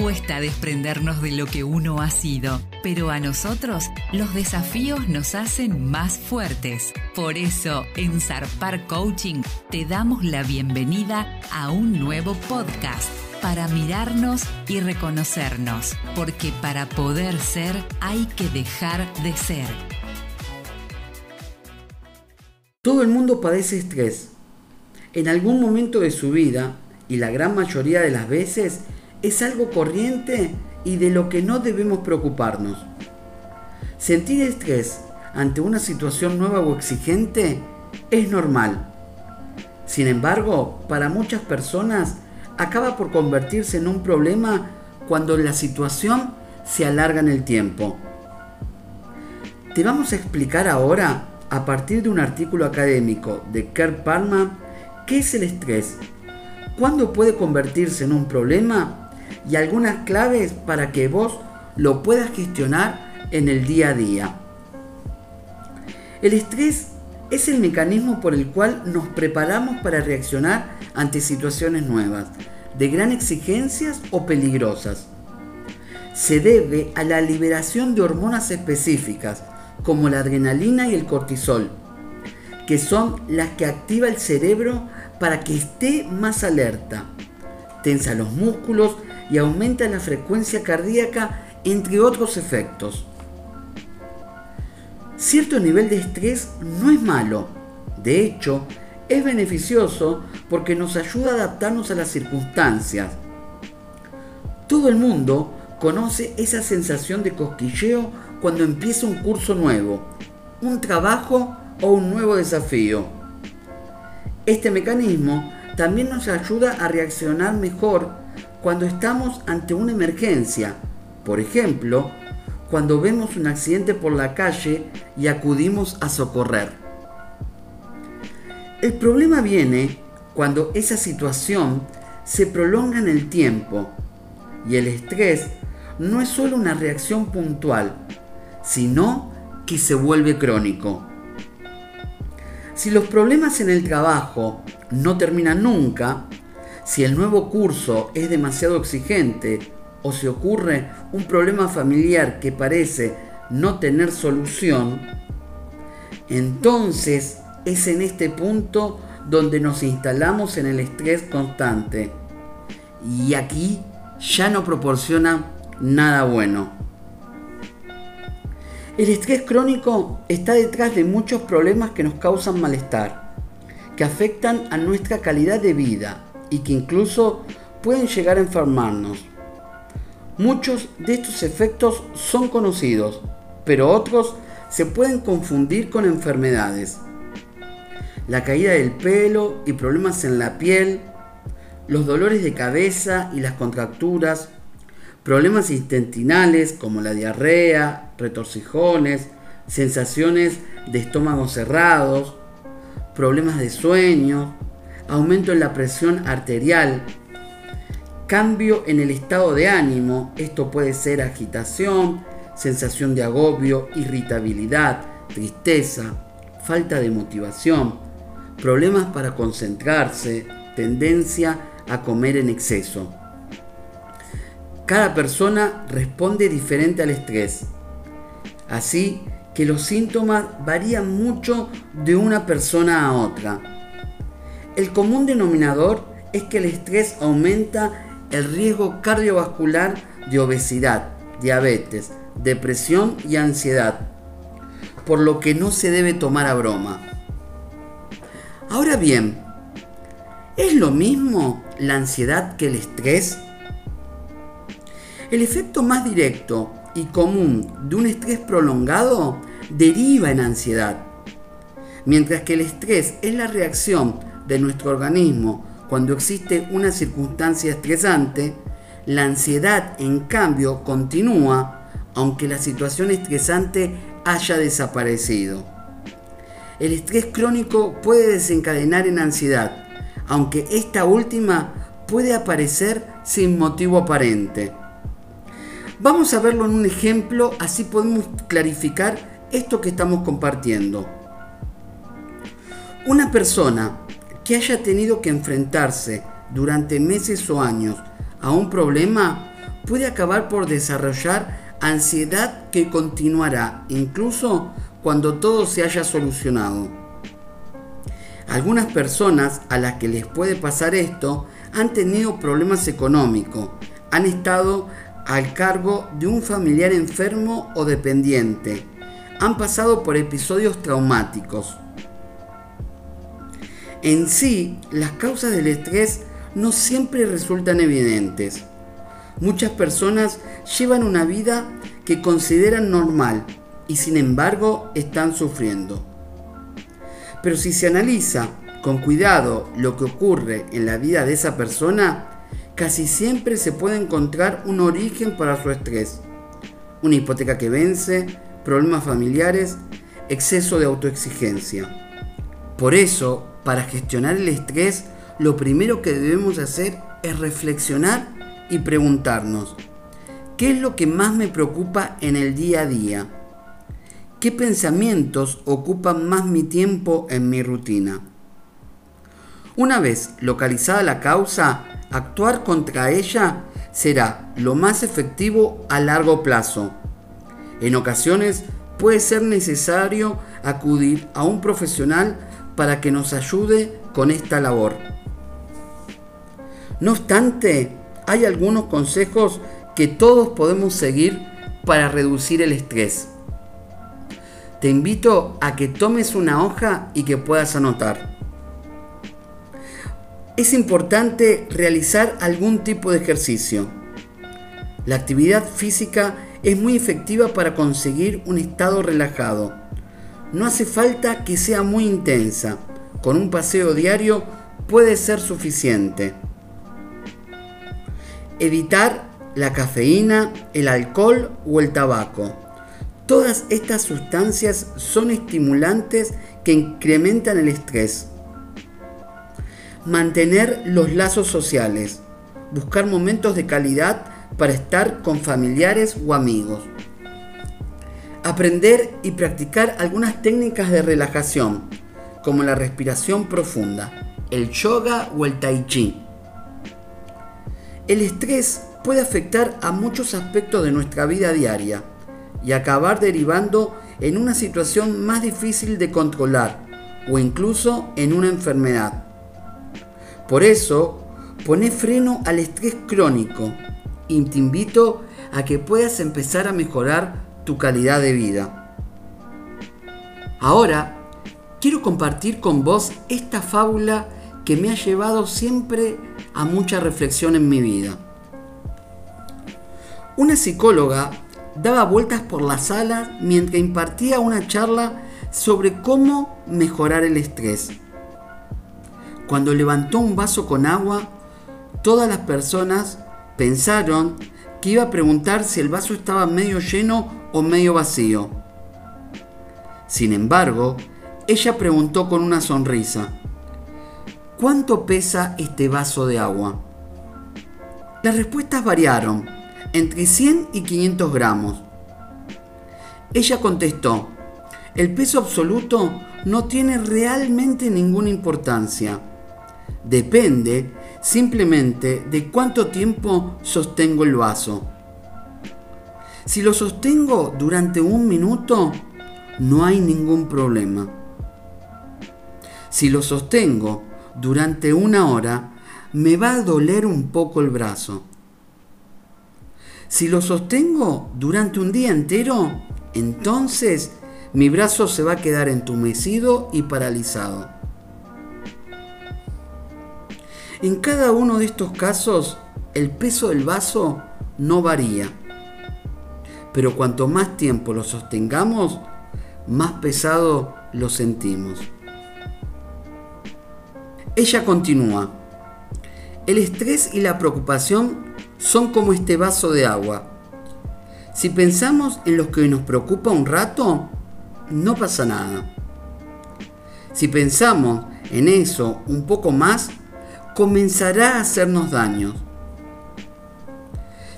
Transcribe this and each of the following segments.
Cuesta desprendernos de lo que uno ha sido, pero a nosotros los desafíos nos hacen más fuertes. Por eso, en Zarpar Coaching te damos la bienvenida a un nuevo podcast para mirarnos y reconocernos, porque para poder ser hay que dejar de ser. Todo el mundo padece estrés. En algún momento de su vida, y la gran mayoría de las veces, es algo corriente y de lo que no debemos preocuparnos. Sentir estrés ante una situación nueva o exigente es normal. Sin embargo, para muchas personas acaba por convertirse en un problema cuando la situación se alarga en el tiempo. Te vamos a explicar ahora, a partir de un artículo académico de Kerr Parma, qué es el estrés, cuándo puede convertirse en un problema y algunas claves para que vos lo puedas gestionar en el día a día. El estrés es el mecanismo por el cual nos preparamos para reaccionar ante situaciones nuevas, de gran exigencias o peligrosas. Se debe a la liberación de hormonas específicas, como la adrenalina y el cortisol, que son las que activa el cerebro para que esté más alerta. Tensa los músculos y aumenta la frecuencia cardíaca, entre otros efectos. Cierto nivel de estrés no es malo, de hecho, es beneficioso porque nos ayuda a adaptarnos a las circunstancias. Todo el mundo conoce esa sensación de cosquilleo cuando empieza un curso nuevo, un trabajo o un nuevo desafío. Este mecanismo también nos ayuda a reaccionar mejor cuando estamos ante una emergencia, por ejemplo, cuando vemos un accidente por la calle y acudimos a socorrer. El problema viene cuando esa situación se prolonga en el tiempo y el estrés no es solo una reacción puntual, sino que se vuelve crónico. Si los problemas en el trabajo no terminan nunca, si el nuevo curso es demasiado exigente o se ocurre un problema familiar que parece no tener solución, entonces es en este punto donde nos instalamos en el estrés constante. Y aquí ya no proporciona nada bueno. El estrés crónico está detrás de muchos problemas que nos causan malestar, que afectan a nuestra calidad de vida y que incluso pueden llegar a enfermarnos. Muchos de estos efectos son conocidos, pero otros se pueden confundir con enfermedades. La caída del pelo y problemas en la piel, los dolores de cabeza y las contracturas, problemas intestinales como la diarrea, retorcijones, sensaciones de estómago cerrados, problemas de sueño, aumento en la presión arterial, cambio en el estado de ánimo, esto puede ser agitación, sensación de agobio, irritabilidad, tristeza, falta de motivación, problemas para concentrarse, tendencia a comer en exceso. Cada persona responde diferente al estrés, así que los síntomas varían mucho de una persona a otra. El común denominador es que el estrés aumenta el riesgo cardiovascular de obesidad, diabetes, depresión y ansiedad, por lo que no se debe tomar a broma. Ahora bien, ¿es lo mismo la ansiedad que el estrés? El efecto más directo y común de un estrés prolongado deriva en ansiedad, mientras que el estrés es la reacción de nuestro organismo cuando existe una circunstancia estresante, la ansiedad en cambio continúa aunque la situación estresante haya desaparecido. El estrés crónico puede desencadenar en ansiedad, aunque esta última puede aparecer sin motivo aparente. Vamos a verlo en un ejemplo, así podemos clarificar esto que estamos compartiendo. Una persona que haya tenido que enfrentarse durante meses o años a un problema puede acabar por desarrollar ansiedad que continuará incluso cuando todo se haya solucionado. Algunas personas a las que les puede pasar esto han tenido problemas económicos, han estado al cargo de un familiar enfermo o dependiente, han pasado por episodios traumáticos. En sí, las causas del estrés no siempre resultan evidentes. Muchas personas llevan una vida que consideran normal y sin embargo están sufriendo. Pero si se analiza con cuidado lo que ocurre en la vida de esa persona, casi siempre se puede encontrar un origen para su estrés. Una hipoteca que vence, problemas familiares, exceso de autoexigencia. Por eso, para gestionar el estrés, lo primero que debemos hacer es reflexionar y preguntarnos, ¿qué es lo que más me preocupa en el día a día? ¿Qué pensamientos ocupan más mi tiempo en mi rutina? Una vez localizada la causa, actuar contra ella será lo más efectivo a largo plazo. En ocasiones puede ser necesario acudir a un profesional para que nos ayude con esta labor. No obstante, hay algunos consejos que todos podemos seguir para reducir el estrés te invito a que tomes una hoja y que puedas anotar. Es importante realizar algún tipo de ejercicio. La actividad física es muy efectiva para conseguir un estado relajado. No hace falta que sea muy intensa. Con un paseo diario puede ser suficiente. Evitar la cafeína, el alcohol o el tabaco. Todas estas sustancias son estimulantes que incrementan el estrés. Mantener los lazos sociales. Buscar momentos de calidad para estar con familiares o amigos. Aprender y practicar algunas técnicas de relajación, como la respiración profunda, el yoga o el tai chi. El estrés puede afectar a muchos aspectos de nuestra vida diaria y acabar derivando en una situación más difícil de controlar o incluso en una enfermedad. Por eso, pone freno al estrés crónico y te invito a que puedas empezar a mejorar tu calidad de vida. Ahora, quiero compartir con vos esta fábula que me ha llevado siempre a mucha reflexión en mi vida. Una psicóloga daba vueltas por la sala mientras impartía una charla sobre cómo mejorar el estrés. Cuando levantó un vaso con agua, todas las personas pensaron que iba a preguntar si el vaso estaba medio lleno o medio vacío. Sin embargo, ella preguntó con una sonrisa, ¿cuánto pesa este vaso de agua? Las respuestas variaron, entre 100 y 500 gramos. Ella contestó, el peso absoluto no tiene realmente ninguna importancia. Depende simplemente de cuánto tiempo sostengo el vaso. Si lo sostengo durante un minuto, no hay ningún problema. Si lo sostengo durante una hora, me va a doler un poco el brazo. Si lo sostengo durante un día entero, entonces mi brazo se va a quedar entumecido y paralizado. En cada uno de estos casos, el peso del vaso no varía. Pero cuanto más tiempo lo sostengamos, más pesado lo sentimos. Ella continúa. El estrés y la preocupación son como este vaso de agua. Si pensamos en lo que nos preocupa un rato, no pasa nada. Si pensamos en eso un poco más, comenzará a hacernos daño.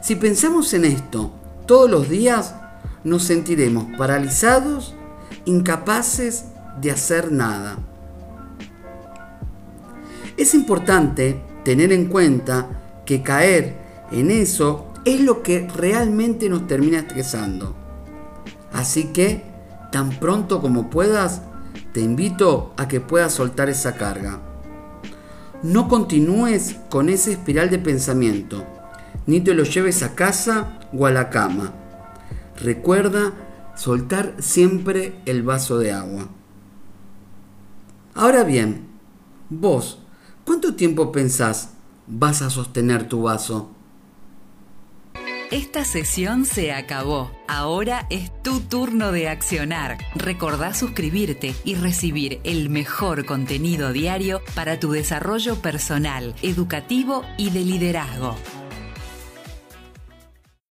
Si pensamos en esto todos los días, nos sentiremos paralizados, incapaces de hacer nada. Es importante tener en cuenta que caer en eso es lo que realmente nos termina estresando. Así que, tan pronto como puedas, te invito a que puedas soltar esa carga. No continúes con esa espiral de pensamiento, ni te lo lleves a casa o a la cama. Recuerda soltar siempre el vaso de agua. Ahora bien, vos, ¿cuánto tiempo pensás vas a sostener tu vaso? Esta sesión se acabó. Ahora es tu turno de accionar. Recordá suscribirte y recibir el mejor contenido diario para tu desarrollo personal, educativo y de liderazgo.